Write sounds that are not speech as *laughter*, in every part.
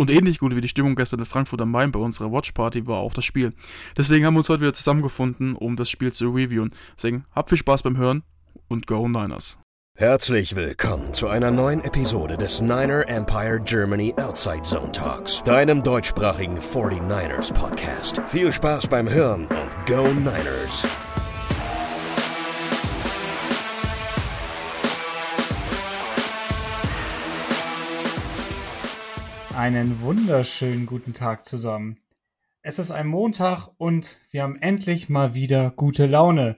Und ähnlich gut wie die Stimmung gestern in Frankfurt am Main bei unserer Watchparty war auch das Spiel. Deswegen haben wir uns heute wieder zusammengefunden, um das Spiel zu reviewen. Deswegen habt viel Spaß beim Hören und Go Niners. Herzlich willkommen zu einer neuen Episode des Niner Empire Germany Outside Zone Talks, deinem deutschsprachigen 49ers Podcast. Viel Spaß beim Hören und Go Niners! Einen wunderschönen guten Tag zusammen. Es ist ein Montag und wir haben endlich mal wieder gute Laune.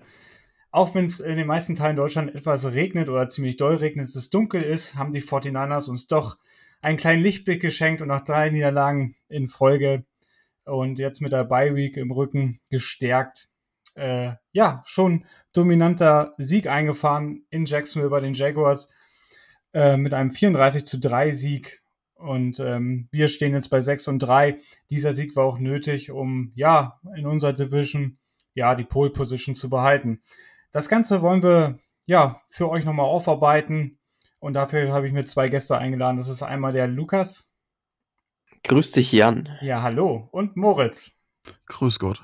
Auch wenn es in den meisten Teilen Deutschland etwas regnet oder ziemlich doll regnet, es dunkel ist, haben die 49ers uns doch einen kleinen Lichtblick geschenkt und nach drei Niederlagen in Folge und jetzt mit der Bye Week im Rücken gestärkt. Äh, ja, schon dominanter Sieg eingefahren in Jacksonville bei den Jaguars äh, mit einem 34 zu 3 Sieg und ähm, wir stehen jetzt bei 6 und 3. Dieser Sieg war auch nötig, um ja in unserer Division ja die Pole Position zu behalten. Das Ganze wollen wir ja für euch nochmal aufarbeiten. Und dafür habe ich mir zwei Gäste eingeladen. Das ist einmal der Lukas. Grüß dich, Jan. Ja, hallo. Und Moritz. Grüß Gott.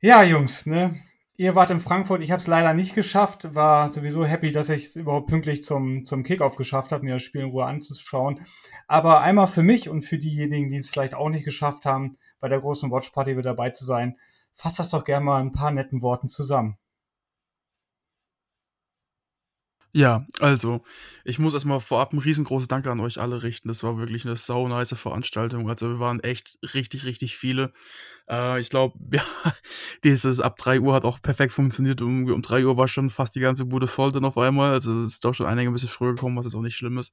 Ja, Jungs, ne? Ihr wart in Frankfurt, ich habe es leider nicht geschafft, war sowieso happy, dass ich es überhaupt pünktlich zum, zum Kickoff geschafft habe, mir das Spiel in Ruhe anzuschauen. Aber einmal für mich und für diejenigen, die es vielleicht auch nicht geschafft haben, bei der großen Watchparty mit dabei zu sein, fasst das doch gerne mal ein paar netten Worten zusammen. Ja, also, ich muss erstmal vorab ein riesengroßes Danke an euch alle richten. Das war wirklich eine sau nice Veranstaltung. Also, wir waren echt richtig, richtig viele. Äh, ich glaube, *laughs* ja, dieses ab 3 Uhr hat auch perfekt funktioniert. Um, um 3 Uhr war schon fast die ganze Bude voll dann auf einmal. Also, es ist doch schon einige ein bisschen früher gekommen, was jetzt auch nicht schlimm ist.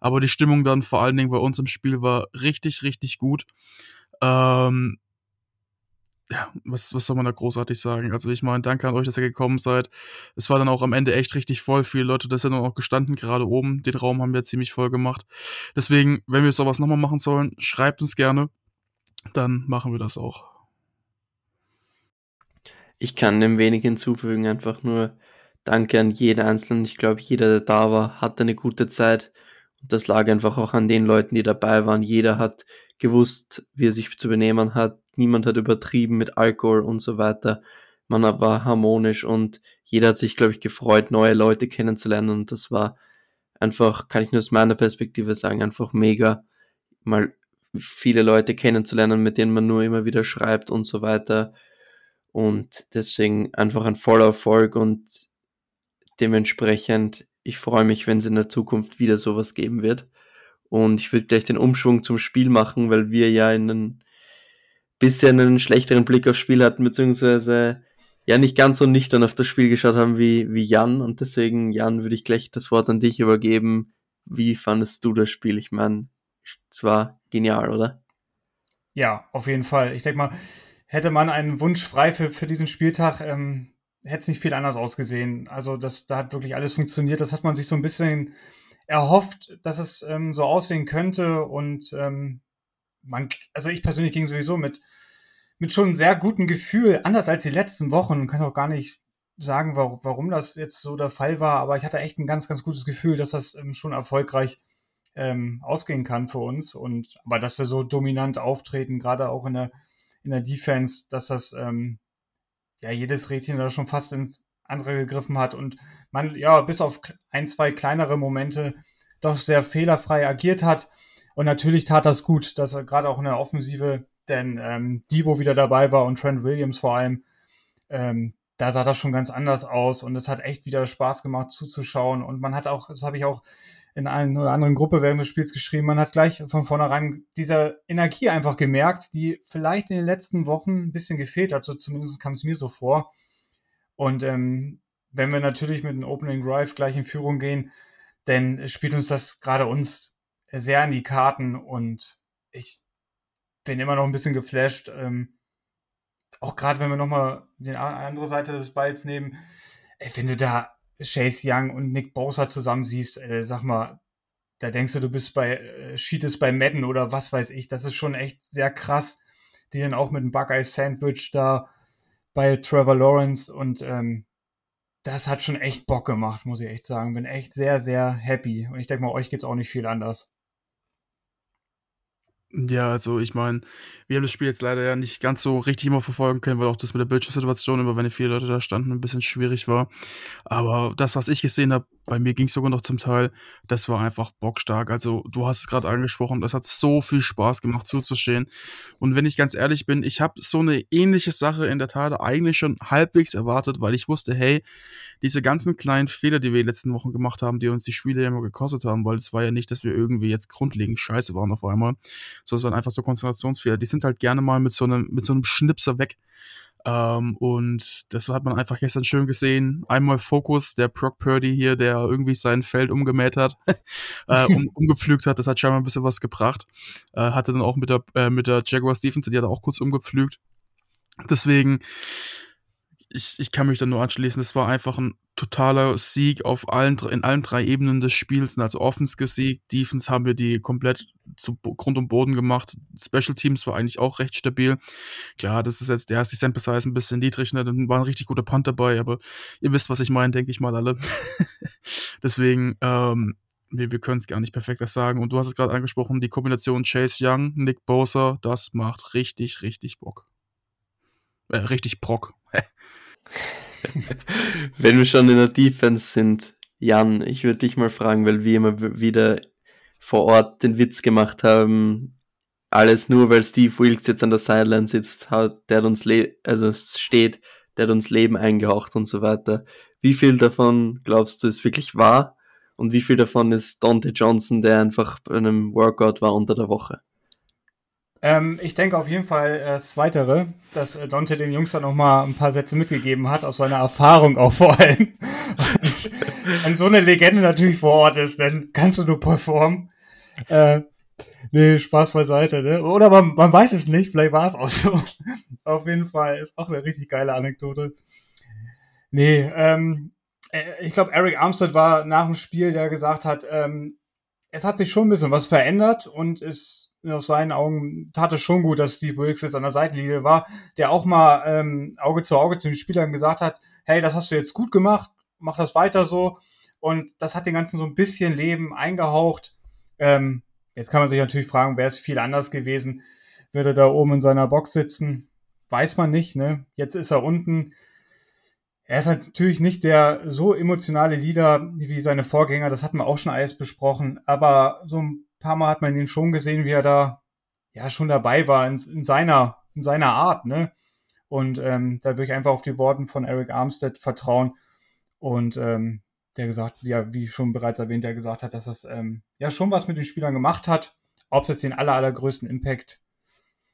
Aber die Stimmung dann vor allen Dingen bei uns im Spiel war richtig, richtig gut. Ähm, ja, was, was soll man da großartig sagen? Also ich meine, danke an euch, dass ihr gekommen seid. Es war dann auch am Ende echt richtig voll. Viele Leute, das sind dann auch gestanden, gerade oben. Den Raum haben wir ziemlich voll gemacht. Deswegen, wenn wir sowas nochmal machen sollen, schreibt uns gerne. Dann machen wir das auch. Ich kann dem wenig hinzufügen, einfach nur Danke an jeden Einzelnen. Ich glaube, jeder, der da war, hatte eine gute Zeit. Und das lag einfach auch an den Leuten, die dabei waren. Jeder hat gewusst, wie er sich zu benehmen hat. Niemand hat übertrieben mit Alkohol und so weiter. Man war harmonisch und jeder hat sich, glaube ich, gefreut, neue Leute kennenzulernen. Und das war einfach, kann ich nur aus meiner Perspektive sagen, einfach mega, mal viele Leute kennenzulernen, mit denen man nur immer wieder schreibt und so weiter. Und deswegen einfach ein voller Erfolg und dementsprechend, ich freue mich, wenn es in der Zukunft wieder sowas geben wird. Und ich würde gleich den Umschwung zum Spiel machen, weil wir ja einen bisschen einen schlechteren Blick aufs Spiel hatten, beziehungsweise ja nicht ganz so nüchtern auf das Spiel geschaut haben wie, wie Jan. Und deswegen, Jan, würde ich gleich das Wort an dich übergeben. Wie fandest du das Spiel? Ich meine, es war genial, oder? Ja, auf jeden Fall. Ich denke mal, hätte man einen Wunsch frei für, für diesen Spieltag, ähm, hätte es nicht viel anders ausgesehen. Also das, da hat wirklich alles funktioniert. Das hat man sich so ein bisschen erhofft, dass es ähm, so aussehen könnte. Und ähm, man, also ich persönlich ging sowieso mit, mit schon einem sehr guten Gefühl, anders als die letzten Wochen, kann auch gar nicht sagen, warum, warum das jetzt so der Fall war, aber ich hatte echt ein ganz, ganz gutes Gefühl, dass das ähm, schon erfolgreich ähm, ausgehen kann für uns. Und aber dass wir so dominant auftreten, gerade auch in der, in der Defense, dass das ähm, ja jedes Rädchen da schon fast ins andere gegriffen hat und man ja bis auf ein, zwei kleinere Momente doch sehr fehlerfrei agiert hat. Und natürlich tat das gut, dass er gerade auch in der Offensive, denn ähm, Debo wieder dabei war und Trent Williams vor allem, ähm, da sah das schon ganz anders aus und es hat echt wieder Spaß gemacht zuzuschauen. Und man hat auch, das habe ich auch in einer oder anderen Gruppe während des Spiels geschrieben, man hat gleich von vornherein diese Energie einfach gemerkt, die vielleicht in den letzten Wochen ein bisschen gefehlt hat. So zumindest kam es mir so vor. Und ähm, wenn wir natürlich mit einem Opening Drive gleich in Führung gehen, dann spielt uns das gerade uns sehr an die Karten und ich bin immer noch ein bisschen geflasht. Ähm, auch gerade wenn wir nochmal die andere Seite des Balls nehmen, ey, wenn du da Chase Young und Nick Bosa zusammen siehst, äh, sag mal, da denkst du, du bist bei äh, Cheatest bei Madden oder was weiß ich. Das ist schon echt sehr krass, die dann auch mit dem Buckeye Sandwich da bei Trevor Lawrence und ähm, das hat schon echt Bock gemacht, muss ich echt sagen. Bin echt sehr, sehr happy. Und ich denke mal, euch geht es auch nicht viel anders. Ja, also ich meine, wir haben das Spiel jetzt leider ja nicht ganz so richtig immer verfolgen können, weil auch das mit der Bildschirmsituation immer, wenn viele Leute da standen, ein bisschen schwierig war. Aber das, was ich gesehen habe, bei mir ging es sogar noch zum Teil, das war einfach bockstark. Also du hast es gerade angesprochen, das hat so viel Spaß gemacht zuzustehen. Und wenn ich ganz ehrlich bin, ich habe so eine ähnliche Sache in der Tat eigentlich schon halbwegs erwartet, weil ich wusste, hey, diese ganzen kleinen Fehler, die wir in den letzten Wochen gemacht haben, die uns die Spiele ja immer gekostet haben, weil es war ja nicht, dass wir irgendwie jetzt grundlegend scheiße waren auf einmal, so, es waren einfach so Konzentrationsfehler. Die sind halt gerne mal mit so einem, mit so einem Schnipser weg. Ähm, und das hat man einfach gestern schön gesehen. Einmal Fokus, der Brock Purdy hier, der irgendwie sein Feld umgemäht hat, *laughs* äh, um, umgepflügt hat. Das hat scheinbar ein bisschen was gebracht. Äh, hatte dann auch mit der, äh, mit der Jaguars Defense, die hat er auch kurz umgepflügt. Deswegen, ich, ich kann mich da nur anschließen. Es war einfach ein totaler Sieg auf allen, in allen drei Ebenen des Spiels. Also Offense gesiegt, Defense haben wir die komplett zu Grund und Boden gemacht. Special Teams war eigentlich auch recht stabil. Klar, das ist jetzt, der ist die Sample Size ein bisschen niedrig, ne? Dann war ein richtig guter Punt dabei, aber ihr wisst, was ich meine, denke ich mal alle. *laughs* Deswegen, ähm, wir, wir können es gar nicht perfekter sagen. Und du hast es gerade angesprochen, die Kombination Chase Young, Nick Bosa, das macht richtig, richtig Bock. Äh, richtig Brock. *laughs* Wenn wir schon in der Defense sind, Jan, ich würde dich mal fragen, weil wir immer wieder vor Ort den Witz gemacht haben, alles nur, weil Steve Wilkes jetzt an der Sideline sitzt, hat, der hat uns also steht, der hat uns Leben eingehaucht und so weiter. Wie viel davon glaubst du ist wirklich wahr? Und wie viel davon ist Dante Johnson, der einfach bei einem Workout war unter der Woche? Ähm, ich denke auf jeden Fall äh, das Zweitere, dass äh, Dante den Jungs dann noch mal ein paar Sätze mitgegeben hat, aus seiner Erfahrung auch vor allem. *laughs* Und wenn so eine Legende natürlich vor Ort ist, dann kannst du nur performen. Äh, nee, Spaß beiseite, ne? Oder man, man weiß es nicht, vielleicht war es auch so. *laughs* auf jeden Fall ist auch eine richtig geile Anekdote. Nee, ähm, äh, ich glaube, Eric Armstead war nach dem Spiel, der gesagt hat, ähm, es hat sich schon ein bisschen was verändert und es aus seinen Augen tat es schon gut, dass Steve Wilkes jetzt an der Seitenlinie war, der auch mal ähm, Auge zu Auge zu den Spielern gesagt hat, hey, das hast du jetzt gut gemacht, mach das weiter so. Und das hat den Ganzen so ein bisschen Leben eingehaucht. Ähm, jetzt kann man sich natürlich fragen, wäre es viel anders gewesen, würde da oben in seiner Box sitzen? Weiß man nicht, ne? Jetzt ist er unten. Er ist natürlich nicht der so emotionale Leader wie seine Vorgänger, das hatten wir auch schon alles besprochen, aber so ein paar Mal hat man ihn schon gesehen, wie er da ja schon dabei war in, in seiner, in seiner Art, ne? Und ähm, da würde ich einfach auf die Worten von Eric Armstead vertrauen. Und ähm, der gesagt, ja, wie schon bereits erwähnt, der gesagt hat, dass das ähm, ja schon was mit den Spielern gemacht hat. Ob es jetzt den aller, allergrößten Impact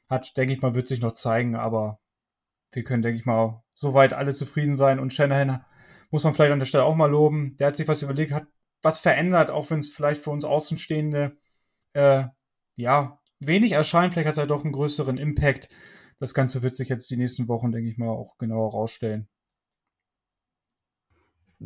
hat, denke ich mal, wird sich noch zeigen, aber wir können, denke ich mal, soweit alle zufrieden sein. Und Shanahan muss man vielleicht an der Stelle auch mal loben. Der hat sich was überlegt, hat was verändert, auch wenn es vielleicht für uns Außenstehende äh, ja, wenig erscheint. Vielleicht hat es ja doch einen größeren Impact. Das Ganze wird sich jetzt die nächsten Wochen, denke ich mal, auch genauer rausstellen.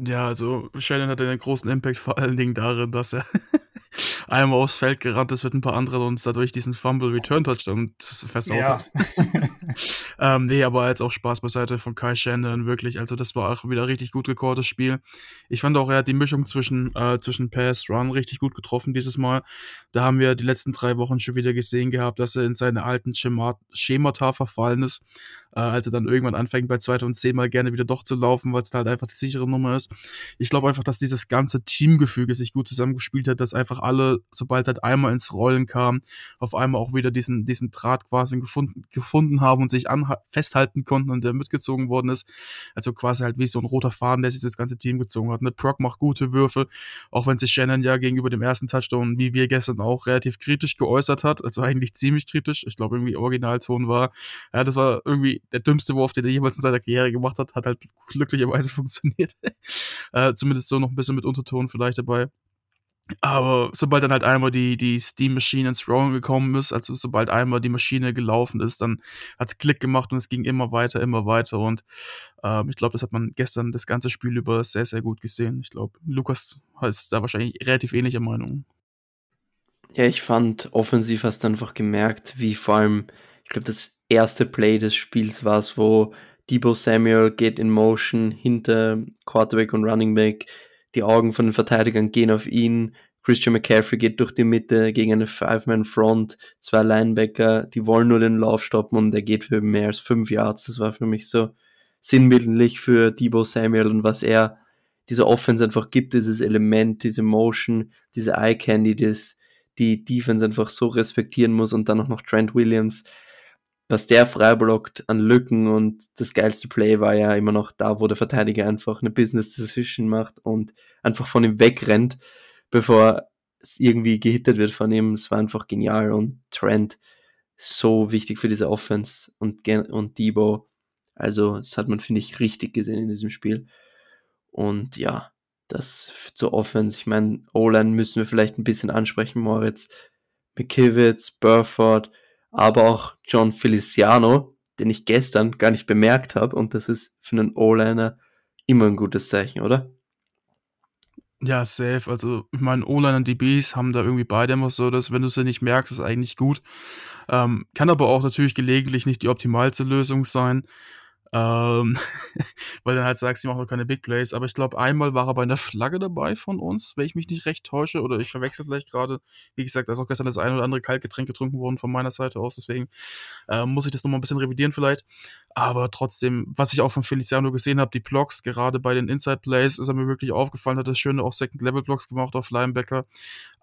Ja, also Shannon hatte einen großen Impact vor allen Dingen darin, dass er *laughs* einmal aufs Feld gerannt ist mit ein paar anderen und dadurch diesen Fumble Return Touchdown versaut ja. hat. *laughs* ähm, nee, aber jetzt auch Spaß beiseite von Kai Shannon, wirklich. Also, das war auch wieder richtig gut gecalltes Spiel. Ich fand auch, er hat die Mischung zwischen, äh, zwischen Pass, Run richtig gut getroffen dieses Mal. Da haben wir die letzten drei Wochen schon wieder gesehen gehabt, dass er in seine alten Schemata verfallen ist äh, als er dann irgendwann anfängt, bei 2. und 10 mal gerne wieder doch zu laufen, weil es halt einfach die sichere Nummer ist. Ich glaube einfach, dass dieses ganze Teamgefüge sich gut zusammengespielt hat, dass einfach alle, sobald es halt einmal ins Rollen kam, auf einmal auch wieder diesen, diesen Draht quasi gefunden, gefunden haben und sich an, festhalten konnten und der mitgezogen worden ist. Also quasi halt wie so ein roter Faden, der sich das ganze Team gezogen hat. Ne? Proc macht gute Würfe, auch wenn sich Shannon ja gegenüber dem ersten Touchdown, wie wir gestern auch, relativ kritisch geäußert hat. Also eigentlich ziemlich kritisch. Ich glaube, irgendwie Originalton war, ja, das war irgendwie der dümmste Wurf, den er jemals in seiner Karriere gemacht hat, hat halt glücklicherweise *laughs* funktioniert. äh, zumindest so noch ein bisschen mit Unterton vielleicht dabei. Aber sobald dann halt einmal die, die Steam Machine ins Rollen gekommen ist, also sobald einmal die Maschine gelaufen ist, dann hat es Klick gemacht und es ging immer weiter, immer weiter. Und ähm, ich glaube, das hat man gestern das ganze Spiel über sehr, sehr gut gesehen. Ich glaube, Lukas ist da wahrscheinlich relativ ähnlicher Meinung. Ja, ich fand offensiv hast du einfach gemerkt, wie vor allem, ich glaube, das erste Play des Spiels war es, wo Debo Samuel geht in Motion hinter Quarterback und Running Back. Die Augen von den Verteidigern gehen auf ihn. Christian McCaffrey geht durch die Mitte gegen eine Five-Man-Front, zwei Linebacker, die wollen nur den Lauf stoppen und der geht für mehr als fünf Yards. Das war für mich so sinnbildlich für Debo Samuel und was er dieser Offense einfach gibt, dieses Element, diese Motion, diese Eye Candy, das die Defense einfach so respektieren muss und dann auch noch Trent Williams, was der freiblockt an Lücken und das geilste Play war ja immer noch da, wo der Verteidiger einfach eine Business Decision macht und einfach von ihm wegrennt, bevor es irgendwie gehittet wird von ihm. Es war einfach genial und Trent so wichtig für diese Offense und, und Debo. Also, das hat man, finde ich, richtig gesehen in diesem Spiel. Und ja, das zur Offense. Ich meine, O-Line müssen wir vielleicht ein bisschen ansprechen, Moritz. McKivitz, Burford, aber auch John Feliciano, den ich gestern gar nicht bemerkt habe. Und das ist für einen O-Liner immer ein gutes Zeichen, oder? Ja, safe. Also, ich meine, O-Line und DBs haben da irgendwie beide immer so, dass wenn du sie nicht merkst, ist eigentlich gut. Ähm, kann aber auch natürlich gelegentlich nicht die optimalste Lösung sein. Ähm, *laughs* weil dann halt sagst, die machen noch keine Big Plays. Aber ich glaube, einmal war er bei einer Flagge dabei von uns, wenn ich mich nicht recht täusche. Oder ich verwechsel vielleicht gerade. Wie gesagt, da ist auch gestern das eine oder andere Kaltgetränk getrunken worden von meiner Seite aus. Deswegen äh, muss ich das nochmal ein bisschen revidieren vielleicht. Aber trotzdem, was ich auch von Feliciano gesehen habe, die Blocks, gerade bei den Inside Plays, ist er mir wirklich aufgefallen, hat das schöne auch Second-Level-Blocks gemacht auf Linebacker.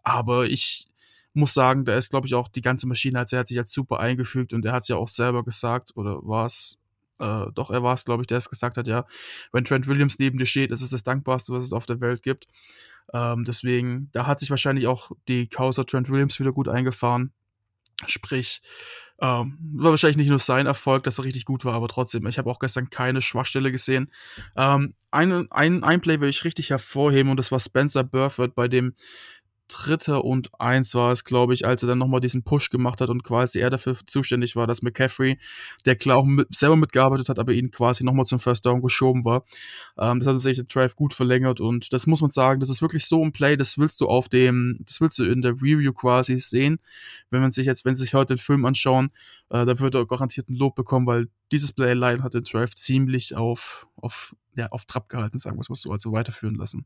Aber ich muss sagen, da ist, glaube ich, auch die ganze Maschine, also er hat sich halt super eingefügt und er hat es ja auch selber gesagt, oder war es äh, doch, er war es, glaube ich, der es gesagt hat, ja, wenn Trent Williams neben dir steht, ist es das Dankbarste, was es auf der Welt gibt. Ähm, deswegen, da hat sich wahrscheinlich auch die Causa Trent Williams wieder gut eingefahren. Sprich, ähm, war wahrscheinlich nicht nur sein Erfolg, dass er richtig gut war, aber trotzdem, ich habe auch gestern keine Schwachstelle gesehen. Ähm, ein, ein, ein Play will ich richtig hervorheben und das war Spencer Burford, bei dem Dritter und Eins war es, glaube ich, als er dann nochmal diesen Push gemacht hat und quasi er dafür zuständig war, dass McCaffrey, der klar auch mit, selber mitgearbeitet hat, aber ihn quasi nochmal zum First Down geschoben war. Ähm, das hat sich der Drive gut verlängert und das muss man sagen, das ist wirklich so ein Play, das willst du auf dem, das willst du in der Review quasi sehen. Wenn man sich jetzt, wenn sie sich heute den Film anschauen, äh, da wird er garantiert ein Lob bekommen, weil dieses Play allein hat den Drive ziemlich auf, auf, ja, auf Trab gehalten, sagen wir es mal so, also weiterführen lassen.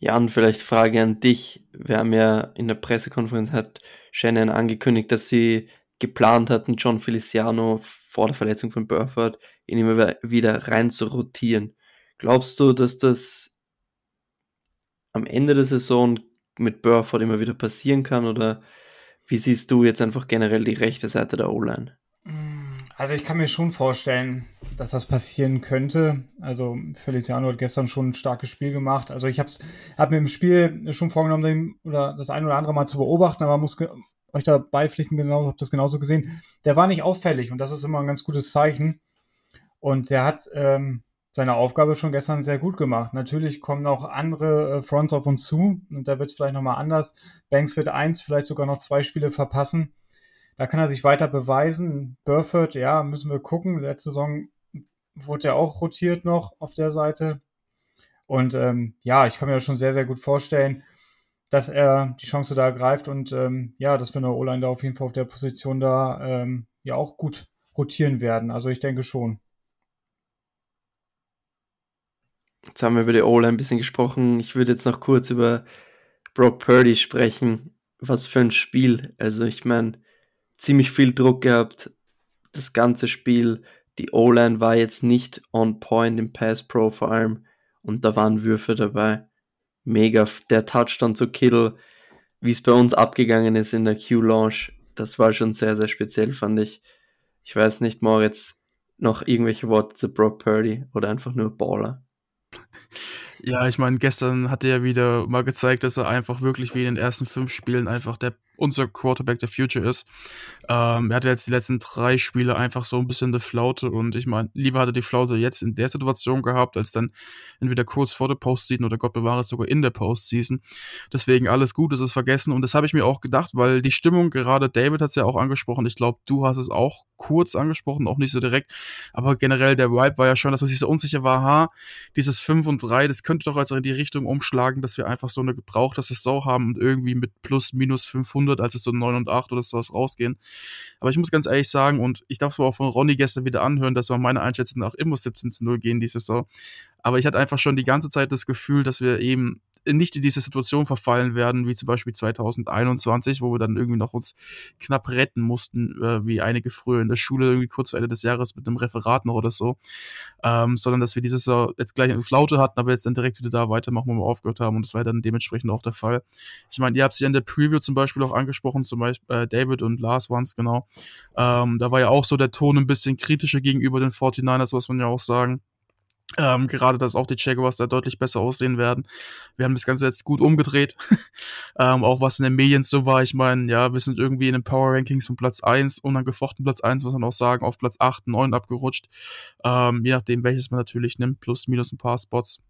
Jan, vielleicht Frage an dich. Wir haben ja in der Pressekonferenz hat Shannon angekündigt, dass sie geplant hatten, John Feliciano vor der Verletzung von Burford ihn immer wieder rein zu rotieren. Glaubst du, dass das am Ende der Saison mit Burford immer wieder passieren kann oder wie siehst du jetzt einfach generell die rechte Seite der O-Line? Also ich kann mir schon vorstellen, dass das passieren könnte. Also Feliciano hat gestern schon ein starkes Spiel gemacht. Also ich habe hab mir im Spiel schon vorgenommen, oder das ein oder andere mal zu beobachten, aber muss euch da beipflichten, genau, habe das genauso gesehen. Der war nicht auffällig und das ist immer ein ganz gutes Zeichen. Und der hat ähm, seine Aufgabe schon gestern sehr gut gemacht. Natürlich kommen auch andere äh, Fronts auf uns zu und da wird es vielleicht nochmal anders. Banks wird eins, vielleicht sogar noch zwei Spiele verpassen. Da kann er sich weiter beweisen. Burford, ja, müssen wir gucken. Letzte Saison wurde er auch rotiert noch auf der Seite. Und ähm, ja, ich kann mir das schon sehr, sehr gut vorstellen, dass er die Chance da ergreift und ähm, ja, dass wir eine O-Line da auf jeden Fall auf der Position da ähm, ja auch gut rotieren werden. Also ich denke schon. Jetzt haben wir über die O-Line ein bisschen gesprochen. Ich würde jetzt noch kurz über Brock Purdy sprechen. Was für ein Spiel. Also ich meine, ziemlich viel Druck gehabt, das ganze Spiel. Die O-Line war jetzt nicht on point im Pass Pro vor allem und da waren Würfe dabei. Mega, der Touchdown zu Kittle, wie es bei uns abgegangen ist in der Q-Launch, das war schon sehr, sehr speziell, fand ich. Ich weiß nicht, Moritz, noch irgendwelche Worte zu Brock Purdy oder einfach nur Baller? Ja, ich meine, gestern hat er ja wieder mal gezeigt, dass er einfach wirklich wie in den ersten fünf Spielen einfach der unser Quarterback der Future ist. Ähm, er hatte jetzt die letzten drei Spiele einfach so ein bisschen eine Flaute und ich meine, lieber hat er die Flaute jetzt in der Situation gehabt, als dann entweder kurz vor der Postseason oder Gott bewahre es sogar in der Postseason. Deswegen alles gut, es ist vergessen und das habe ich mir auch gedacht, weil die Stimmung, gerade David hat es ja auch angesprochen, ich glaube, du hast es auch kurz angesprochen, auch nicht so direkt, aber generell der Vibe war ja schon, dass man sich so unsicher war, ha, dieses 5 und 3, das könnte doch also in die Richtung umschlagen, dass wir einfach so eine gebrauchte Saison haben und irgendwie mit plus minus 500 100, als es so 9 und 8 oder sowas rausgehen. Aber ich muss ganz ehrlich sagen, und ich darf es auch von Ronny gestern wieder anhören, dass wir meine Einschätzung nach immer 17 zu 0 gehen diese Saison. Aber ich hatte einfach schon die ganze Zeit das Gefühl, dass wir eben nicht in diese Situation verfallen werden, wie zum Beispiel 2021, wo wir dann irgendwie noch uns knapp retten mussten, äh, wie einige früher in der Schule irgendwie kurz vor Ende des Jahres mit einem Referat noch oder so, ähm, sondern dass wir dieses Jahr jetzt gleich eine Flaute hatten, aber jetzt dann direkt wieder da weitermachen, wo wir aufgehört haben und das war dann dementsprechend auch der Fall. Ich meine, ihr habt sie in der Preview zum Beispiel auch angesprochen, zum Beispiel äh, David und Lars waren es genau. Ähm, da war ja auch so der Ton ein bisschen kritischer gegenüber den 49ers, muss man ja auch sagen. Ähm, gerade, dass auch die Jaguars da deutlich besser aussehen werden. Wir haben das Ganze jetzt gut umgedreht. *laughs* ähm, auch was in den Medien so war. Ich meine, ja, wir sind irgendwie in den Power Rankings von Platz 1, unangefochten Platz 1, muss man auch sagen, auf Platz 8, 9 abgerutscht. Ähm, je nachdem, welches man natürlich nimmt, plus, minus ein paar Spots.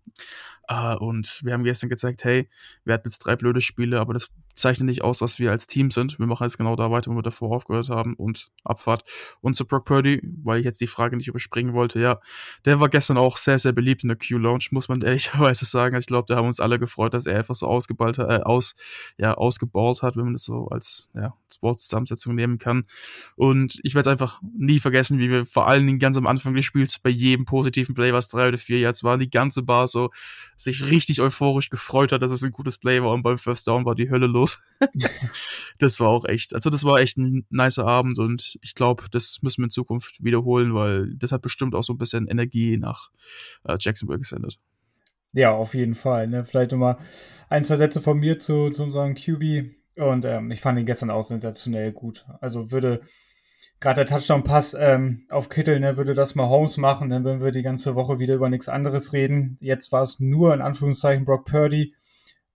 Äh, und wir haben gestern gezeigt, hey, wir hatten jetzt drei blöde Spiele, aber das zeichnet nicht aus, was wir als Team sind. Wir machen jetzt genau da weiter, wo wir davor aufgehört haben und Abfahrt. Und zu Brock Purdy, weil ich jetzt die Frage nicht überspringen wollte, ja, der war gestern auch sehr, sehr beliebt in der Q-Lounge, muss man *laughs* ehrlicherweise sagen. Ich glaube, da haben uns alle gefreut, dass er einfach so ausgeballt hat, äh, aus, ja, ausgeballt hat, wenn man das so als, ja, Sportzusammensetzung nehmen kann. Und ich werde es einfach nie vergessen, wie wir vor allen Dingen ganz am Anfang des Spiels bei jedem positiven Play, was drei oder vier Yards war, die ganze Bar so sich richtig euphorisch gefreut hat, dass es ein gutes Play war und beim First Down war die Hölle los. *laughs* das war auch echt, also das war echt ein nicer Abend und ich glaube, das müssen wir in Zukunft wiederholen, weil das hat bestimmt auch so ein bisschen Energie nach äh, Jacksonville gesendet. Ja, auf jeden Fall. Ne? Vielleicht nochmal ein, zwei Sätze von mir zu, zu unserem QB. Und ähm, ich fand ihn gestern auch sensationell gut. Also würde gerade der Touchdown-Pass ähm, auf Kittel, ne, würde das mal Holmes machen, dann würden wir die ganze Woche wieder über nichts anderes reden. Jetzt war es nur in Anführungszeichen Brock Purdy.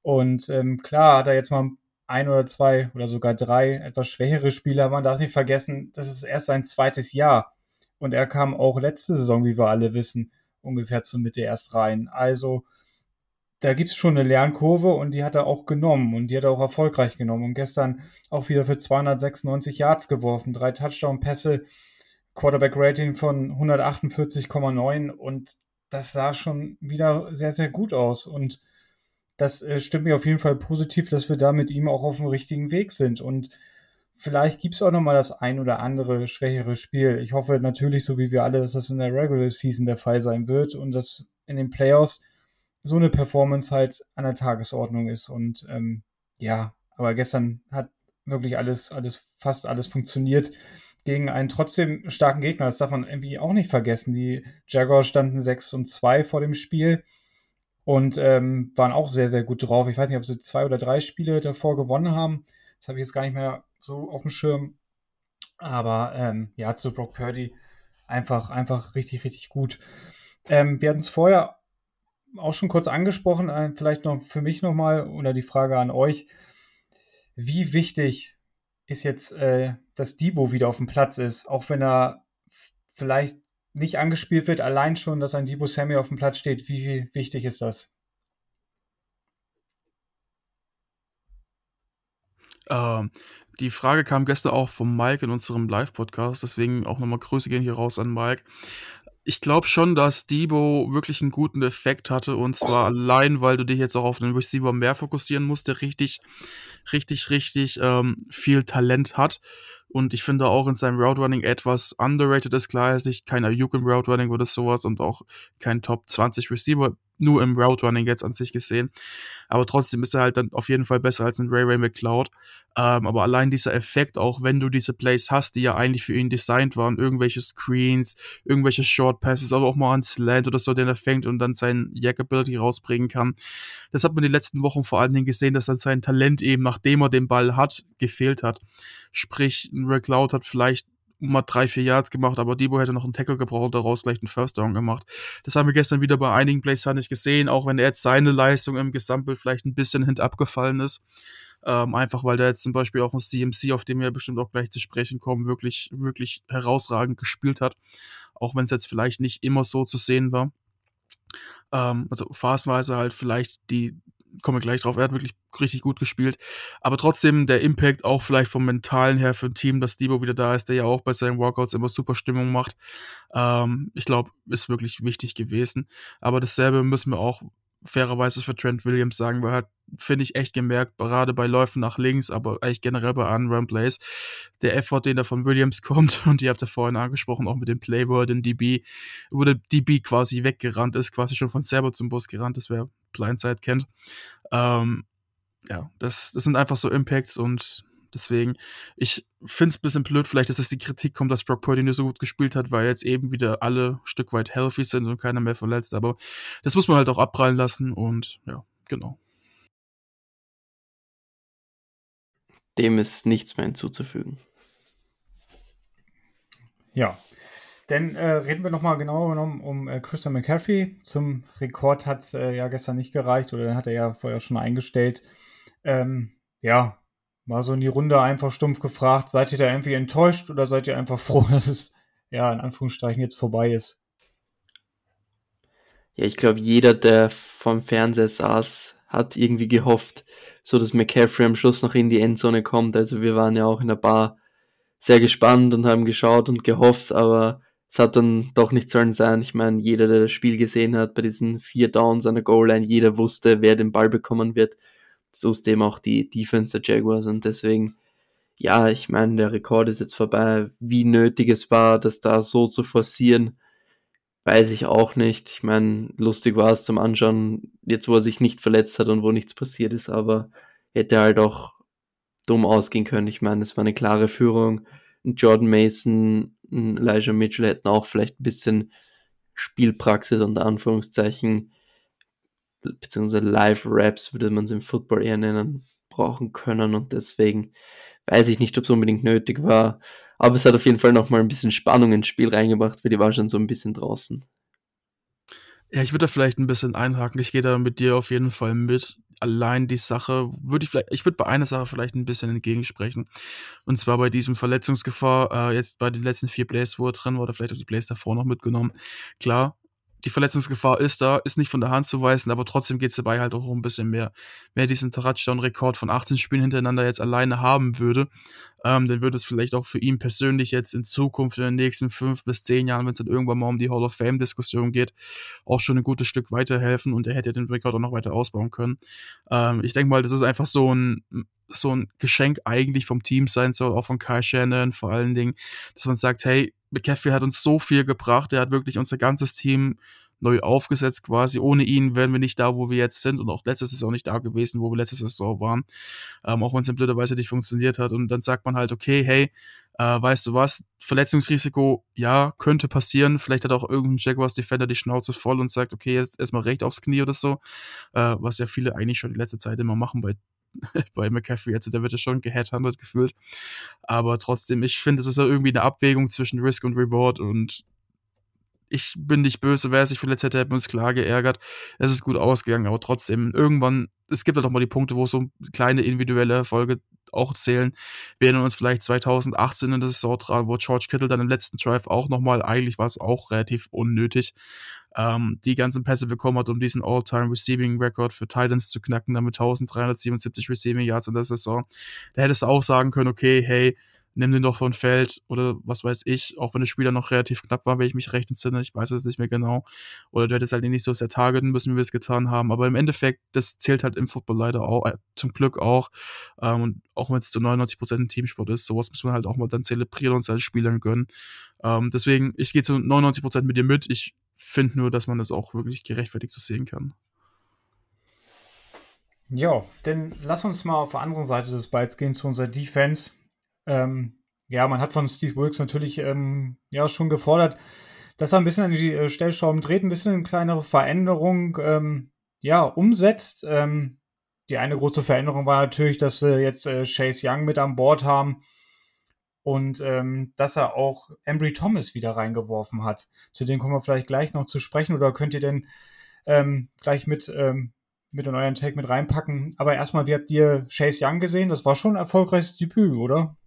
Und ähm, klar hat er jetzt mal ein oder zwei oder sogar drei etwas schwächere Spiele, aber man darf nicht vergessen, das ist erst sein zweites Jahr. Und er kam auch letzte Saison, wie wir alle wissen, ungefähr zur Mitte erst rein. Also da gibt es schon eine Lernkurve und die hat er auch genommen und die hat er auch erfolgreich genommen. Und gestern auch wieder für 296 Yards geworfen, drei Touchdown-Pässe, Quarterback-Rating von 148,9 und das sah schon wieder sehr, sehr gut aus. Und das äh, stimmt mir auf jeden Fall positiv, dass wir da mit ihm auch auf dem richtigen Weg sind. Und vielleicht gibt es auch nochmal das ein oder andere schwächere Spiel. Ich hoffe natürlich, so wie wir alle, dass das in der Regular Season der Fall sein wird und dass in den Playoffs so eine Performance halt an der Tagesordnung ist. Und ähm, ja, aber gestern hat wirklich alles, alles, fast alles funktioniert gegen einen trotzdem starken Gegner. Das darf man irgendwie auch nicht vergessen. Die Jaguars standen 6 und 2 vor dem Spiel und ähm, waren auch sehr, sehr gut drauf. Ich weiß nicht, ob sie zwei oder drei Spiele davor gewonnen haben. Das habe ich jetzt gar nicht mehr so auf dem Schirm. Aber ähm, ja, zu Brock Purdy einfach, einfach richtig, richtig gut. Ähm, wir hatten es vorher auch schon kurz angesprochen, äh, vielleicht noch für mich nochmal oder die Frage an euch. Wie wichtig ist jetzt, äh, dass Debo wieder auf dem Platz ist, auch wenn er vielleicht nicht angespielt wird, allein schon, dass ein Debo Sammy auf dem Platz steht, wie wichtig ist das? Ähm, die Frage kam gestern auch vom Mike in unserem Live-Podcast, deswegen auch nochmal Grüße gehen hier raus an Mike ich glaube schon, dass Debo wirklich einen guten Effekt hatte und zwar allein, weil du dich jetzt auch auf den Receiver mehr fokussieren musst, der richtig, richtig, richtig ähm, viel Talent hat. Und ich finde auch in seinem Route Running etwas underrated ist. Klar, er ist nicht kein Ayuk im Route Running oder sowas und auch kein Top 20 Receiver nur im Route Running jetzt an sich gesehen. Aber trotzdem ist er halt dann auf jeden Fall besser als ein Ray Ray McCloud. Ähm, aber allein dieser Effekt, auch wenn du diese Plays hast, die ja eigentlich für ihn designt waren, irgendwelche Screens, irgendwelche Short Passes, aber auch mal ein Slant oder so, den er fängt und dann sein Jack Ability rausbringen kann. Das hat man die letzten Wochen vor allen Dingen gesehen, dass dann sein Talent eben, nachdem er den Ball hat, gefehlt hat. Sprich, ein McCloud hat vielleicht mal drei, vier Yards gemacht, aber Debo hätte noch einen Tackle gebraucht und daraus gleich einen First Down gemacht. Das haben wir gestern wieder bei einigen Plays nicht gesehen, auch wenn er jetzt seine Leistung im Gesamtbild vielleicht ein bisschen hintabgefallen ist. Ähm, einfach weil da jetzt zum Beispiel auch ein CMC, auf dem wir bestimmt auch gleich zu sprechen kommen, wirklich, wirklich herausragend gespielt hat. Auch wenn es jetzt vielleicht nicht immer so zu sehen war. Ähm, also phasenweise halt vielleicht die komme gleich drauf, er hat wirklich richtig gut gespielt. Aber trotzdem der Impact auch vielleicht vom Mentalen her für ein Team, dass Debo wieder da ist, der ja auch bei seinen Workouts immer super Stimmung macht. Ähm, ich glaube, ist wirklich wichtig gewesen. Aber dasselbe müssen wir auch fairerweise für Trent Williams sagen, weil er hat, finde ich, echt gemerkt, gerade bei Läufen nach links, aber eigentlich generell bei Unrun Plays, der Effort, den da von Williams *laughs* kommt, und ihr habt ja vorhin angesprochen, auch mit dem Play, wo er den DB, wo der DB quasi weggerannt ist, quasi schon von selber zum Bus gerannt, das wäre Blindside kennt. Ähm, ja, das, das sind einfach so Impacts und deswegen, ich finde es ein bisschen blöd, vielleicht, dass es die Kritik kommt, dass Brock Purdy nicht so gut gespielt hat, weil jetzt eben wieder alle ein Stück weit healthy sind und keiner mehr verletzt. Aber das muss man halt auch abprallen lassen und ja, genau. Dem ist nichts mehr hinzuzufügen. Ja, dann äh, reden wir nochmal genauer genommen um äh, Christian McCaffrey. Zum Rekord hat es äh, ja gestern nicht gereicht oder hat er ja vorher schon eingestellt. Ähm, ja, war so in die Runde einfach stumpf gefragt, seid ihr da irgendwie enttäuscht oder seid ihr einfach froh, *laughs* dass es ja in Anführungsstrichen jetzt vorbei ist? Ja, ich glaube, jeder, der vom Fernseher saß, hat irgendwie gehofft, so dass McCaffrey am Schluss noch in die Endzone kommt. Also wir waren ja auch in der Bar sehr gespannt und haben geschaut und gehofft, aber es hat dann doch nicht sollen sein. Ich meine, jeder, der das Spiel gesehen hat, bei diesen vier Downs an der Goal-Line, jeder wusste, wer den Ball bekommen wird. So ist dem auch die Defense der Jaguars und deswegen, ja, ich meine, der Rekord ist jetzt vorbei. Wie nötig es war, das da so zu forcieren, weiß ich auch nicht. Ich meine, lustig war es zum Anschauen, jetzt wo er sich nicht verletzt hat und wo nichts passiert ist, aber hätte halt auch dumm ausgehen können. Ich meine, es war eine klare Führung. Jordan Mason, Elijah Mitchell hätten auch vielleicht ein bisschen Spielpraxis unter Anführungszeichen, beziehungsweise Live-Raps würde man es im Football eher nennen, brauchen können und deswegen weiß ich nicht, ob es unbedingt nötig war. Aber es hat auf jeden Fall nochmal ein bisschen Spannung ins Spiel reingebracht, weil die war schon so ein bisschen draußen. Ja, ich würde da vielleicht ein bisschen einhaken. Ich gehe da mit dir auf jeden Fall mit allein die Sache würde ich vielleicht, ich würde bei einer Sache vielleicht ein bisschen entgegensprechen. Und zwar bei diesem Verletzungsgefahr, äh, jetzt bei den letzten vier Plays, wo er drin war, oder vielleicht auch die Plays davor noch mitgenommen. Klar, die Verletzungsgefahr ist da, ist nicht von der Hand zu weisen, aber trotzdem geht es dabei halt auch um ein bisschen mehr. Wenn er diesen Touchdown-Rekord von 18 Spielen hintereinander jetzt alleine haben würde, ähm, dann würde es vielleicht auch für ihn persönlich jetzt in Zukunft in den nächsten fünf bis zehn Jahren, wenn es dann irgendwann mal um die Hall of Fame-Diskussion geht, auch schon ein gutes Stück weiterhelfen und er hätte den Rekord auch noch weiter ausbauen können. Ähm, ich denke mal, das ist einfach so ein so ein Geschenk eigentlich vom Team sein soll, auch von Kai Shannon vor allen Dingen, dass man sagt, hey, McCaffrey hat uns so viel gebracht, er hat wirklich unser ganzes Team neu aufgesetzt quasi. Ohne ihn wären wir nicht da, wo wir jetzt sind und auch letztes Saison nicht da gewesen, wo wir letztes Saison waren. Ähm, auch wenn es in blöder Weise nicht funktioniert hat. Und dann sagt man halt, okay, hey, äh, weißt du was, Verletzungsrisiko, ja, könnte passieren. Vielleicht hat auch irgendein Jaguars Defender die Schnauze voll und sagt, okay, jetzt erstmal recht aufs Knie oder so. Äh, was ja viele eigentlich schon die letzte Zeit immer machen bei *laughs* bei McCaffrey, also der wird ja schon geheadhunted gefühlt. Aber trotzdem, ich finde, es ist ja irgendwie eine Abwägung zwischen Risk und Reward und ich bin nicht böse, wer sich verletzt hätte, hätte uns klar geärgert. Es ist gut ausgegangen, aber trotzdem, irgendwann, es gibt ja halt doch mal die Punkte, wo so kleine individuelle Erfolge auch zählen. Wir erinnern uns vielleicht 2018 in der Saison dran, wo George Kittle dann im letzten Drive auch nochmal, eigentlich war es auch relativ unnötig, ähm, die ganzen Pässe bekommen hat, um diesen All-Time Receiving Record für Titans zu knacken, damit 1377 Receiving Yards in der Saison. Da hättest du auch sagen können, okay, hey, nimm den doch von Feld oder was weiß ich, auch wenn der Spieler noch relativ knapp war, wenn ich mich recht entsinne, ich weiß es nicht mehr genau. Oder du hättest halt nicht so sehr targeten müssen, wie wir es getan haben. Aber im Endeffekt, das zählt halt im Football leider auch, äh, zum Glück auch. Ähm, und auch wenn es zu 99% ein Teamsport ist, sowas muss man halt auch mal dann zelebrieren und seinen Spielern gönnen. Ähm, deswegen, ich gehe zu 99% mit dir mit. Ich finde nur, dass man das auch wirklich gerechtfertigt so sehen kann. Ja, dann lass uns mal auf der anderen Seite des Bytes gehen zu unserer Defense. Ähm, ja, man hat von Steve Wilkes natürlich ähm, ja schon gefordert, dass er ein bisschen an die äh, Stellschrauben dreht, ein bisschen eine kleinere Veränderung ähm, ja, umsetzt. Ähm, die eine große Veränderung war natürlich, dass wir jetzt äh, Chase Young mit an Bord haben und ähm, dass er auch Embry Thomas wieder reingeworfen hat. Zu dem kommen wir vielleicht gleich noch zu sprechen oder könnt ihr denn ähm, gleich mit, ähm, mit in euren Take mit reinpacken. Aber erstmal, wie habt ihr Chase Young gesehen? Das war schon ein erfolgreiches Debüt, oder?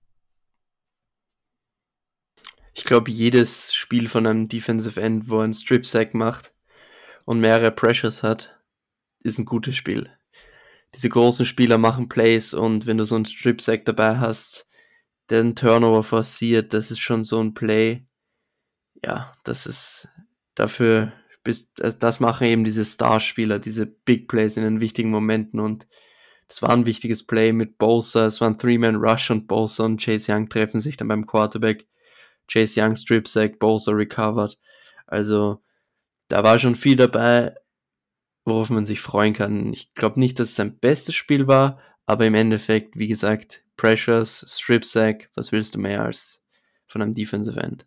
Ich glaube, jedes Spiel von einem Defensive End, wo einen Strip Sack macht und mehrere Pressures hat, ist ein gutes Spiel. Diese großen Spieler machen Plays und wenn du so einen Strip Sack dabei hast, den Turnover forciert, das ist schon so ein Play. Ja, das ist dafür, bist, das machen eben diese Starspieler, diese Big Plays in den wichtigen Momenten und das war ein wichtiges Play mit Bosa, es war ein Three-Man-Rush und Bosa und Chase Young treffen sich dann beim Quarterback Chase Young Strip Sack, Bosa recovered. Also da war schon viel dabei. worauf man sich freuen kann. Ich glaube nicht, dass es sein bestes Spiel war, aber im Endeffekt, wie gesagt, Pressures, Strip Sack, was willst du mehr als von einem Defensive End?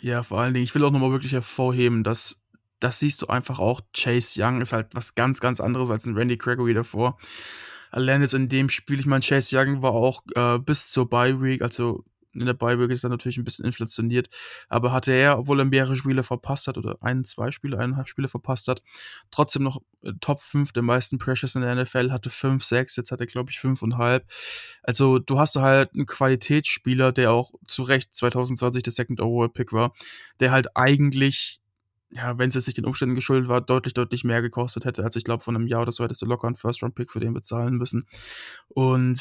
Ja, vor allen Dingen, ich will auch nochmal wirklich hervorheben, dass das siehst du einfach auch. Chase Young ist halt was ganz, ganz anderes als ein Randy Gregory davor. Allein jetzt in dem Spiel, ich meine, Chase Young war auch äh, bis zur Bye Week, also in der Bye Week ist er natürlich ein bisschen inflationiert, aber hatte er, obwohl er mehrere Spiele verpasst hat oder ein, zwei Spiele, eineinhalb Spiele verpasst hat, trotzdem noch äh, Top 5 der meisten Pressures in der NFL, hatte 5, 6, jetzt hat er glaube ich 5,5. Also du hast halt einen Qualitätsspieler, der auch zu Recht 2020 der Second Overall Pick war, der halt eigentlich ja, wenn es jetzt nicht den Umständen geschuldet war, deutlich, deutlich mehr gekostet hätte. als ich glaube, von einem Jahr oder so hättest du locker einen First-Round-Pick für den bezahlen müssen. Und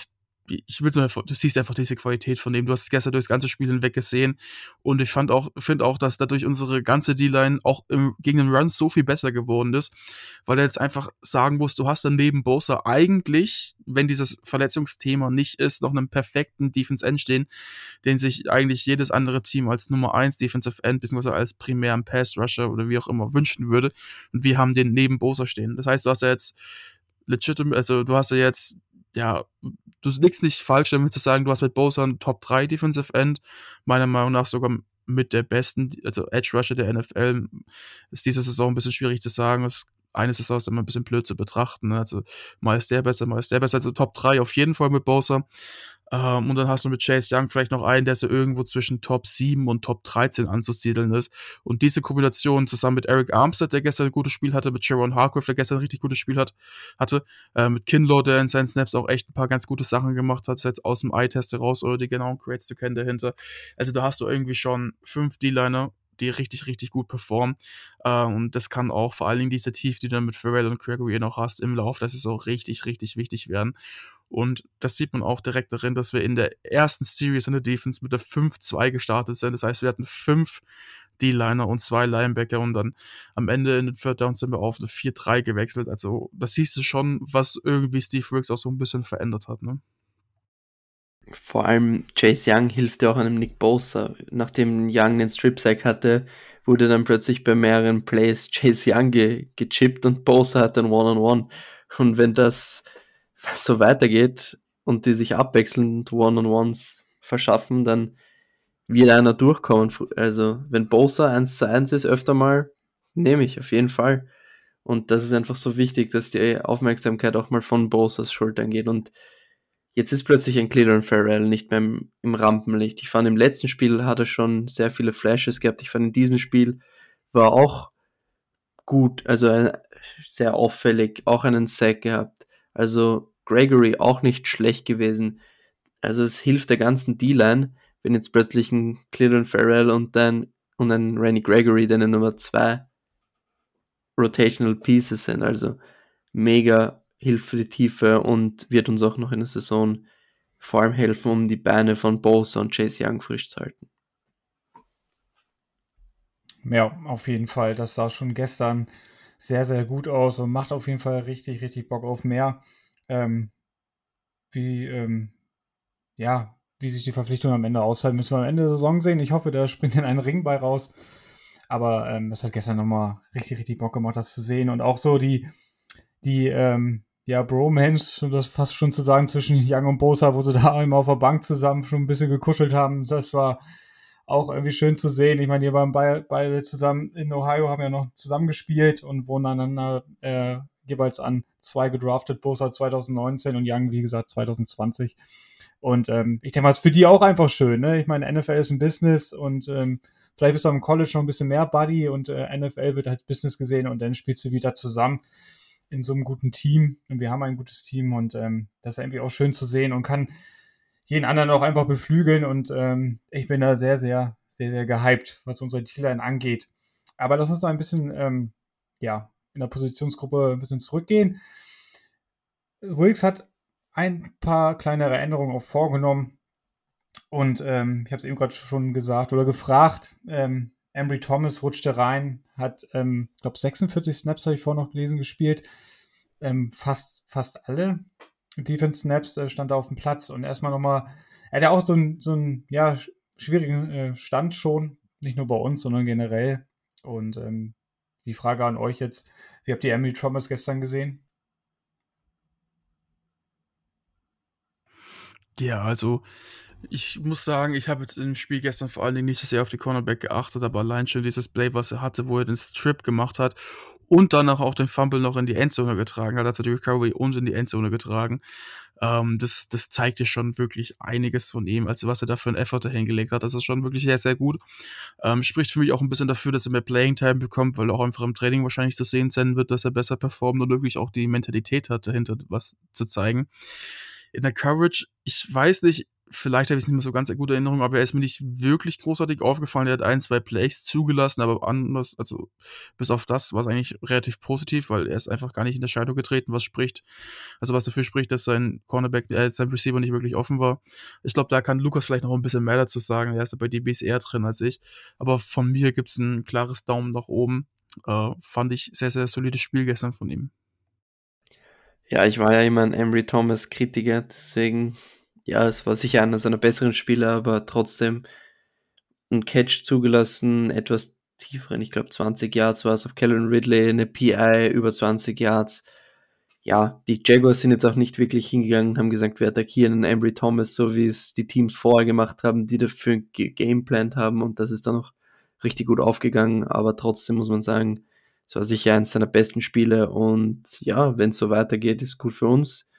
ich will so, du siehst einfach diese Qualität von dem. Du hast es gestern durchs ganze Spiel hinweg gesehen. Und ich fand auch, finde auch, dass dadurch unsere ganze D-Line auch im, gegen den Run so viel besser geworden ist, weil er jetzt einfach sagen muss, du hast dann neben Bosa eigentlich, wenn dieses Verletzungsthema nicht ist, noch einen perfekten Defense End stehen, den sich eigentlich jedes andere Team als Nummer 1 Defensive End, beziehungsweise als primären Pass Rusher oder wie auch immer wünschen würde. Und wir haben den neben Bosa stehen. Das heißt, du hast ja jetzt legitimate, also du hast ja jetzt ja, du liegst nicht falsch damit zu sagen, du hast mit Bosa einen Top 3 Defensive End. Meiner Meinung nach sogar mit der besten, also Edge Rusher der NFL. Ist diese Saison ein bisschen schwierig zu sagen. Es eine Saison ist immer ein bisschen blöd zu betrachten. Ne? Also mal ist der besser, mal ist der besser. Also Top 3 auf jeden Fall mit Bosa. Ähm, und dann hast du mit Chase Young vielleicht noch einen, der so irgendwo zwischen Top 7 und Top 13 anzusiedeln ist. Und diese Kombination zusammen mit Eric Armstead, der gestern ein gutes Spiel hatte, mit Sharon Hargrave, der gestern ein richtig gutes Spiel hat, hatte, äh, mit Kinlaw, der in seinen Snaps auch echt ein paar ganz gute Sachen gemacht hat, jetzt aus dem Eye-Test heraus oder die genauen Crates zu kennen dahinter. Also da hast du irgendwie schon fünf D-Liner, die richtig, richtig gut performen. Äh, und das kann auch vor allen Dingen diese Tief, die du dann mit Pharrell und Gregory noch hast im Lauf, das ist auch richtig, richtig wichtig werden. Und das sieht man auch direkt darin, dass wir in der ersten Series in der Defense mit der 5-2 gestartet sind. Das heißt, wir hatten fünf D-Liner und zwei Linebacker und dann am Ende in den Third Down sind wir auf eine 4-3 gewechselt. Also, das siehst du schon, was irgendwie Steve Riggs auch so ein bisschen verändert hat, ne? Vor allem Chase Young hilft ja auch einem Nick Bosa. Nachdem Young den Strip-Sack hatte, wurde dann plötzlich bei mehreren Plays Chase Young ge gechippt und Bosa hat dann One-on-One. -on -one. Und wenn das so weitergeht und die sich abwechselnd One-on-Ones verschaffen, dann wird einer durchkommen. Also, wenn Bosa 1 zu 1 ist, öfter mal, nehme ich auf jeden Fall. Und das ist einfach so wichtig, dass die Aufmerksamkeit auch mal von Bosas Schultern geht. Und jetzt ist plötzlich ein Cleveland Farrell nicht mehr im, im, Rampenlicht. Ich fand im letzten Spiel hat er schon sehr viele Flashes gehabt. Ich fand in diesem Spiel war auch gut, also ein, sehr auffällig, auch einen Sack gehabt. Also Gregory auch nicht schlecht gewesen. Also es hilft der ganzen D-Line, wenn jetzt plötzlich ein Cleveland Farrell und dann und ein Randy Gregory deine Nummer zwei Rotational Pieces sind. Also mega hilft für die Tiefe und wird uns auch noch in der Saison vor allem helfen, um die Beine von Bosa und Chase Young frisch zu halten. Ja, auf jeden Fall. Das sah schon gestern sehr, sehr gut aus und macht auf jeden Fall richtig, richtig Bock auf mehr ähm, wie, ähm, ja, wie sich die Verpflichtung am Ende aushalten, müssen wir am Ende der Saison sehen. Ich hoffe, da springt dann ein Ring bei raus. Aber ähm, das hat gestern nochmal richtig, richtig Bock gemacht, das zu sehen. Und auch so die, die, ähm, ja, Bromance, um das fast schon zu sagen, zwischen Young und Bosa, wo sie da *laughs* einmal auf der Bank zusammen schon ein bisschen gekuschelt haben. Das war auch irgendwie schön zu sehen. Ich meine, ihr waren beide, zusammen in Ohio, haben ja noch zusammen gespielt und wohnen aneinander äh, jeweils an zwei gedraftet, Bosa 2019 und Young, wie gesagt, 2020. Und ähm, ich denke mal, es ist für die auch einfach schön. Ne? Ich meine, NFL ist ein Business und ähm, vielleicht bist du am College noch ein bisschen mehr Buddy und äh, NFL wird halt Business gesehen und dann spielst du wieder zusammen in so einem guten Team. Und wir haben ein gutes Team und ähm, das ist irgendwie auch schön zu sehen und kann jeden anderen auch einfach beflügeln. Und ähm, ich bin da sehr, sehr, sehr, sehr gehypt, was unsere D-Line angeht. Aber das ist so ein bisschen, ähm, ja, in der Positionsgruppe ein bisschen zurückgehen. Wilkes hat ein paar kleinere Änderungen auch vorgenommen. Und ähm, ich habe es eben gerade schon gesagt oder gefragt. Ähm, Embry Thomas rutschte rein, hat, ähm, glaube, 46 Snaps habe ich vorhin noch gelesen, gespielt. Ähm, fast, fast alle Defense Snaps äh, stand da auf dem Platz und erstmal nochmal, er hat ja auch so einen, so ja, schwierigen äh, Stand schon, nicht nur bei uns, sondern generell. Und ähm, die Frage an euch jetzt, wie habt ihr Emily Thomas gestern gesehen? Ja, also ich muss sagen, ich habe jetzt im Spiel gestern vor allen Dingen nicht so sehr auf die Cornerback geachtet, aber allein schon dieses Play, was er hatte, wo er den Strip gemacht hat und danach auch den Fumble noch in die Endzone getragen hat, also die Recovery und in die Endzone getragen. Ähm, das, das zeigt ja schon wirklich einiges von ihm, also was er da für einen Effort dahin gelegt hat. Das ist schon wirklich sehr, sehr gut. Ähm, spricht für mich auch ein bisschen dafür, dass er mehr Playing Time bekommt, weil auch einfach im Training wahrscheinlich zu sehen sein wird, dass er besser performt und wirklich auch die Mentalität hat, dahinter was zu zeigen. In der Coverage, ich weiß nicht, vielleicht habe ich es nicht mehr so ganz eine gute Erinnerung, aber er ist mir nicht wirklich großartig aufgefallen. Er hat ein, zwei Plays zugelassen, aber anders, also bis auf das war es eigentlich relativ positiv, weil er ist einfach gar nicht in der Scheidung getreten, was spricht, also was dafür spricht, dass sein Cornerback, äh, sein Receiver nicht wirklich offen war. Ich glaube, da kann Lukas vielleicht noch ein bisschen mehr dazu sagen. Er ist ja bei DBs eher drin als ich. Aber von mir gibt es ein klares Daumen nach oben. Äh, fand ich sehr, sehr solides Spiel gestern von ihm. Ja, ich war ja immer ein Emery Thomas Kritiker, deswegen ja, es war sicher einer seiner besseren Spieler, aber trotzdem ein Catch zugelassen, etwas tieferen, ich glaube 20 Yards war es auf Kellen Ridley, eine PI über 20 Yards. Ja, die Jaguars sind jetzt auch nicht wirklich hingegangen und haben gesagt, wir attackieren einen Embry Thomas, so wie es die Teams vorher gemacht haben, die dafür ein Gameplan haben und das ist dann auch richtig gut aufgegangen, aber trotzdem muss man sagen, es war sicher eines seiner besten Spiele und ja, wenn es so weitergeht, ist gut für uns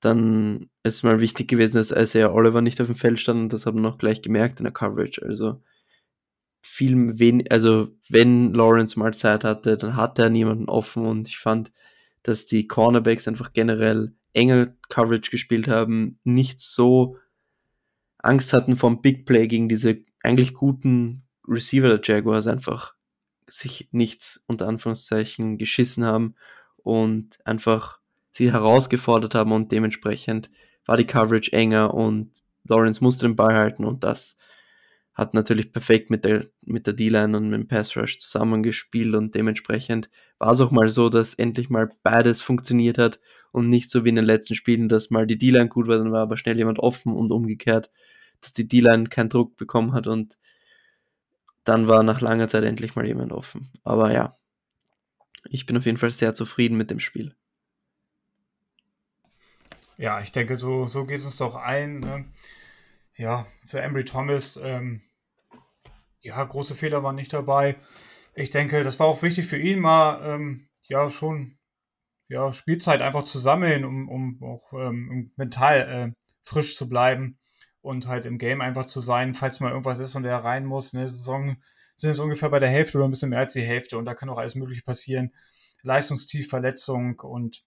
dann ist mal wichtig gewesen, dass Isaiah Oliver nicht auf dem Feld stand und das hat man auch gleich gemerkt in der Coverage. Also viel wenig, also wenn Lawrence mal Zeit hatte, dann hatte er niemanden offen und ich fand, dass die Cornerbacks einfach generell enge Coverage gespielt haben, nicht so Angst hatten vom Big Play gegen diese eigentlich guten Receiver der Jaguars einfach sich nichts unter Anführungszeichen geschissen haben und einfach sie herausgefordert haben und dementsprechend war die Coverage enger und Lawrence musste den Ball halten und das hat natürlich perfekt mit der, mit der D-Line und mit dem Pass Rush zusammengespielt und dementsprechend war es auch mal so, dass endlich mal beides funktioniert hat und nicht so wie in den letzten Spielen, dass mal die D-Line gut war, dann war aber schnell jemand offen und umgekehrt, dass die D-Line keinen Druck bekommen hat und dann war nach langer Zeit endlich mal jemand offen. Aber ja, ich bin auf jeden Fall sehr zufrieden mit dem Spiel. Ja, ich denke, so, so geht es uns doch ein. Ne? Ja, zu Embry Thomas. Ähm, ja, große Fehler waren nicht dabei. Ich denke, das war auch wichtig für ihn mal, ähm, ja, schon ja, Spielzeit einfach zu sammeln, um, um auch ähm, mental äh, frisch zu bleiben und halt im Game einfach zu sein, falls mal irgendwas ist und er rein muss. Eine Saison sind es ungefähr bei der Hälfte oder ein bisschen mehr als die Hälfte und da kann auch alles Mögliche passieren. Leistungstief, Verletzung und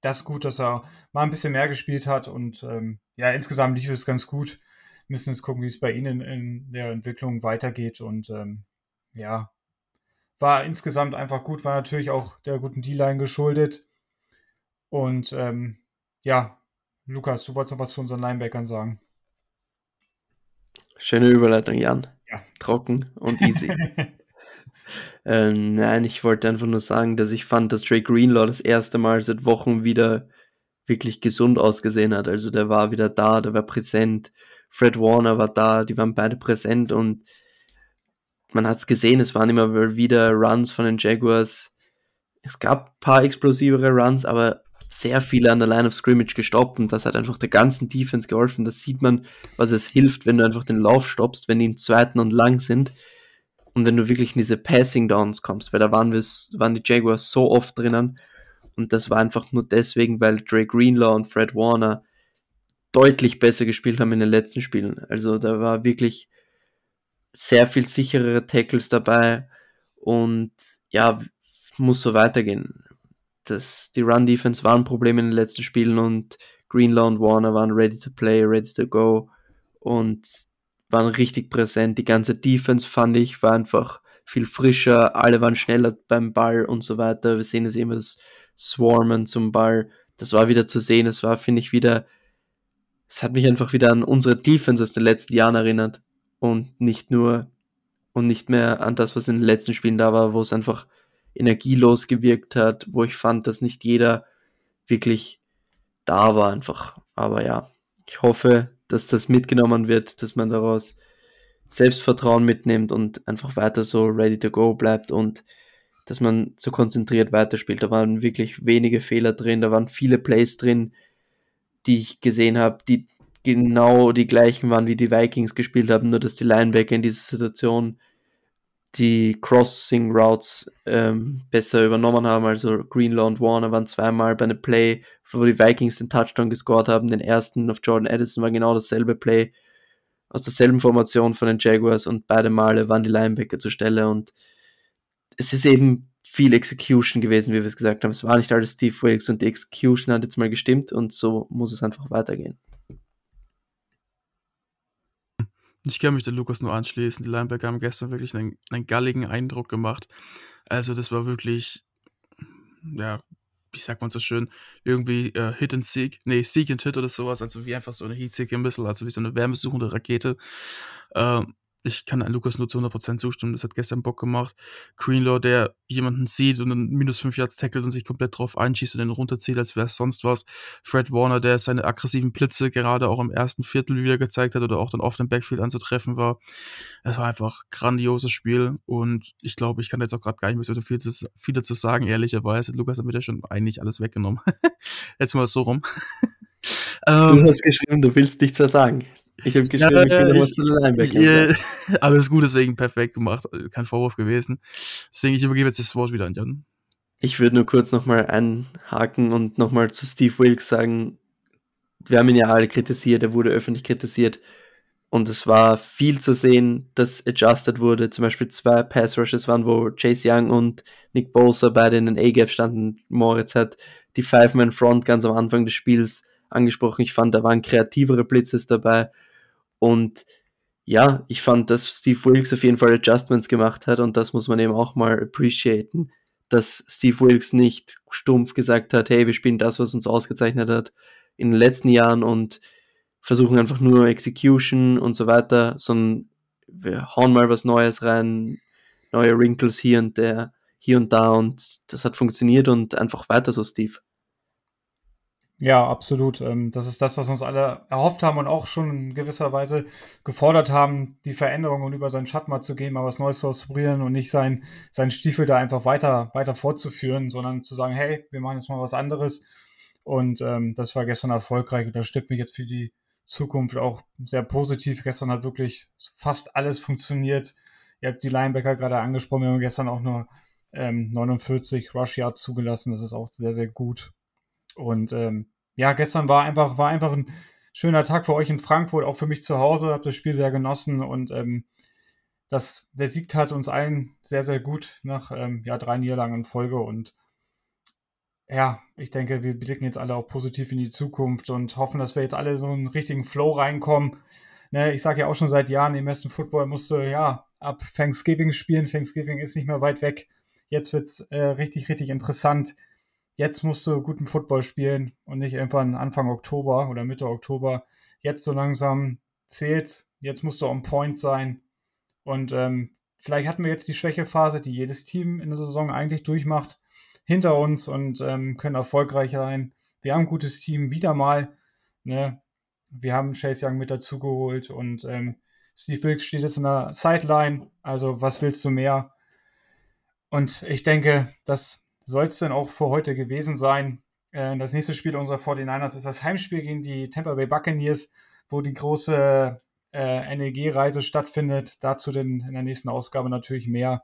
das ist gut, dass er mal ein bisschen mehr gespielt hat und ähm, ja, insgesamt lief es ganz gut. Wir müssen jetzt gucken, wie es bei Ihnen in der Entwicklung weitergeht und ähm, ja, war insgesamt einfach gut, war natürlich auch der guten D-Line geschuldet. Und ähm, ja, Lukas, du wolltest noch was zu unseren Linebackern sagen. Schöne Überleitung, Jan. Ja. Trocken und easy. *laughs* Äh, nein, ich wollte einfach nur sagen, dass ich fand, dass Drake Greenlaw das erste Mal seit Wochen wieder wirklich gesund ausgesehen hat. Also der war wieder da, der war präsent. Fred Warner war da, die waren beide präsent und man hat es gesehen, es waren immer wieder Runs von den Jaguars. Es gab ein paar explosivere Runs, aber sehr viele an der Line of Scrimmage gestoppt und das hat einfach der ganzen Defense geholfen. Das sieht man, was es hilft, wenn du einfach den Lauf stoppst, wenn die in zweiten und lang sind und wenn du wirklich in diese Passing Downs kommst, weil da waren wir, waren die Jaguars so oft drinnen und das war einfach nur deswegen, weil Drake Greenlaw und Fred Warner deutlich besser gespielt haben in den letzten Spielen. Also da war wirklich sehr viel sicherere Tackles dabei und ja, muss so weitergehen. Das, die Run-Defense waren ein Problem in den letzten Spielen und Greenlaw und Warner waren ready to play, ready to go und waren richtig präsent. Die ganze Defense fand ich war einfach viel frischer, alle waren schneller beim Ball und so weiter. Wir sehen es immer das Swarmen zum Ball. Das war wieder zu sehen. Es war, finde ich, wieder, es hat mich einfach wieder an unsere Defense aus den letzten Jahren erinnert und nicht nur und nicht mehr an das, was in den letzten Spielen da war, wo es einfach energielos gewirkt hat, wo ich fand, dass nicht jeder wirklich da war einfach. Aber ja, ich hoffe, dass das mitgenommen wird, dass man daraus Selbstvertrauen mitnimmt und einfach weiter so ready to go bleibt und dass man so konzentriert weiterspielt. Da waren wirklich wenige Fehler drin, da waren viele Plays drin, die ich gesehen habe, die genau die gleichen waren, wie die Vikings gespielt haben, nur dass die Linebacker in dieser Situation die Crossing Routes ähm, besser übernommen haben. Also Greenlaw und Warner waren zweimal bei einem Play, wo die Vikings den Touchdown gescored haben. Den ersten auf Jordan Addison war genau dasselbe Play aus derselben Formation von den Jaguars und beide Male waren die Linebacker zur Stelle und es ist eben viel Execution gewesen, wie wir es gesagt haben. Es war nicht alles Steve Wilkes und die Execution hat jetzt mal gestimmt und so muss es einfach weitergehen. Ich kann mich der Lukas nur anschließen. Die Linebacker haben gestern wirklich einen, einen galligen Eindruck gemacht. Also das war wirklich, ja, wie sagt man so schön, irgendwie äh, Hit and Seek, nee, Seek and Hit oder sowas, also wie einfach so eine Heat Seeking Missile, also wie so eine wärmesuchende Rakete. Ähm, ich kann an Lukas nur zu 100% zustimmen. Das hat gestern Bock gemacht. Greenlaw, der jemanden sieht und einen minus 5 Yards tackelt und sich komplett drauf einschießt und den runterzieht, als wäre es sonst was. Fred Warner, der seine aggressiven Blitze gerade auch im ersten Viertel wieder gezeigt hat oder auch dann auf dem Backfield anzutreffen war. Es war einfach ein grandioses Spiel und ich glaube, ich kann jetzt auch gerade gar nicht mehr so viel, zu, viel dazu sagen, ehrlicherweise. Lukas hat mir ja schon eigentlich alles weggenommen. *laughs* jetzt mal so rum. *laughs* du ähm, hast geschrieben, du willst nichts mehr sagen. Ich habe geschrieben, ja, ich was zu den Linebacker. *laughs* alles gut, deswegen perfekt gemacht. Kein Vorwurf gewesen. Deswegen, ich übergebe jetzt das Wort wieder an Jan. Ich würde nur kurz nochmal einhaken und nochmal zu Steve Wilkes sagen, wir haben ihn ja alle kritisiert, er wurde öffentlich kritisiert und es war viel zu sehen, dass adjusted wurde. Zum Beispiel zwei Pass Rushes waren, wo Chase Young und Nick Bosa beide in den A-Gap standen. Moritz hat die Five-Man-Front ganz am Anfang des Spiels angesprochen. Ich fand, da waren kreativere Blitzes dabei und ja, ich fand, dass Steve Wilkes auf jeden Fall Adjustments gemacht hat und das muss man eben auch mal appreciaten, dass Steve Wilkes nicht stumpf gesagt hat, hey, wir spielen das, was uns ausgezeichnet hat in den letzten Jahren und versuchen einfach nur Execution und so weiter, sondern wir hauen mal was Neues rein, neue Wrinkles hier und der, hier und da und das hat funktioniert und einfach weiter so, Steve. Ja, absolut. Ähm, das ist das, was uns alle erhofft haben und auch schon in gewisser Weise gefordert haben, die Veränderung und über seinen Schatten mal zu gehen, mal was Neues zu ausprobieren und nicht sein, seinen Stiefel da einfach weiter, weiter fortzuführen, sondern zu sagen, hey, wir machen jetzt mal was anderes. Und ähm, das war gestern erfolgreich und das stimmt mich jetzt für die Zukunft auch sehr positiv. Gestern hat wirklich fast alles funktioniert. Ihr habt die Linebacker gerade angesprochen. Wir haben gestern auch nur ähm, 49 Rush Yards zugelassen. Das ist auch sehr, sehr gut. Und ähm, ja, gestern war einfach, war einfach ein schöner Tag für euch in Frankfurt, auch für mich zu Hause. Habe das Spiel sehr genossen und ähm, das, der Sieg tat uns allen sehr, sehr gut nach ähm, ja, drei Niederlagen in Folge. Und ja, ich denke, wir blicken jetzt alle auch positiv in die Zukunft und hoffen, dass wir jetzt alle so einen richtigen Flow reinkommen. Ne, ich sage ja auch schon seit Jahren, im ersten Football musste ja ab Thanksgiving spielen. Thanksgiving ist nicht mehr weit weg. Jetzt wird es äh, richtig, richtig interessant jetzt musst du guten Football spielen und nicht irgendwann Anfang Oktober oder Mitte Oktober. Jetzt so langsam zählt, jetzt musst du on point sein. Und ähm, vielleicht hatten wir jetzt die Schwächephase, die jedes Team in der Saison eigentlich durchmacht, hinter uns und ähm, können erfolgreich sein. Wir haben ein gutes Team, wieder mal. Ne? Wir haben Chase Young mit dazu geholt und ähm, Steve Wilkes steht jetzt in der Sideline. Also, was willst du mehr? Und ich denke, dass soll es denn auch für heute gewesen sein. Äh, das nächste Spiel unserer 49ers ist das Heimspiel gegen die Tampa Bay Buccaneers, wo die große äh, NEG-Reise stattfindet. Dazu denn in der nächsten Ausgabe natürlich mehr.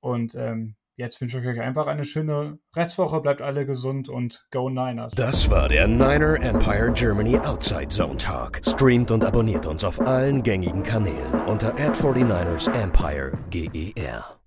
Und ähm, jetzt wünsche ich euch einfach eine schöne Restwoche. Bleibt alle gesund und Go Niners. Das war der Niner Empire Germany Outside Zone Talk. Streamt und abonniert uns auf allen gängigen Kanälen unter ad 49 ersempire GER.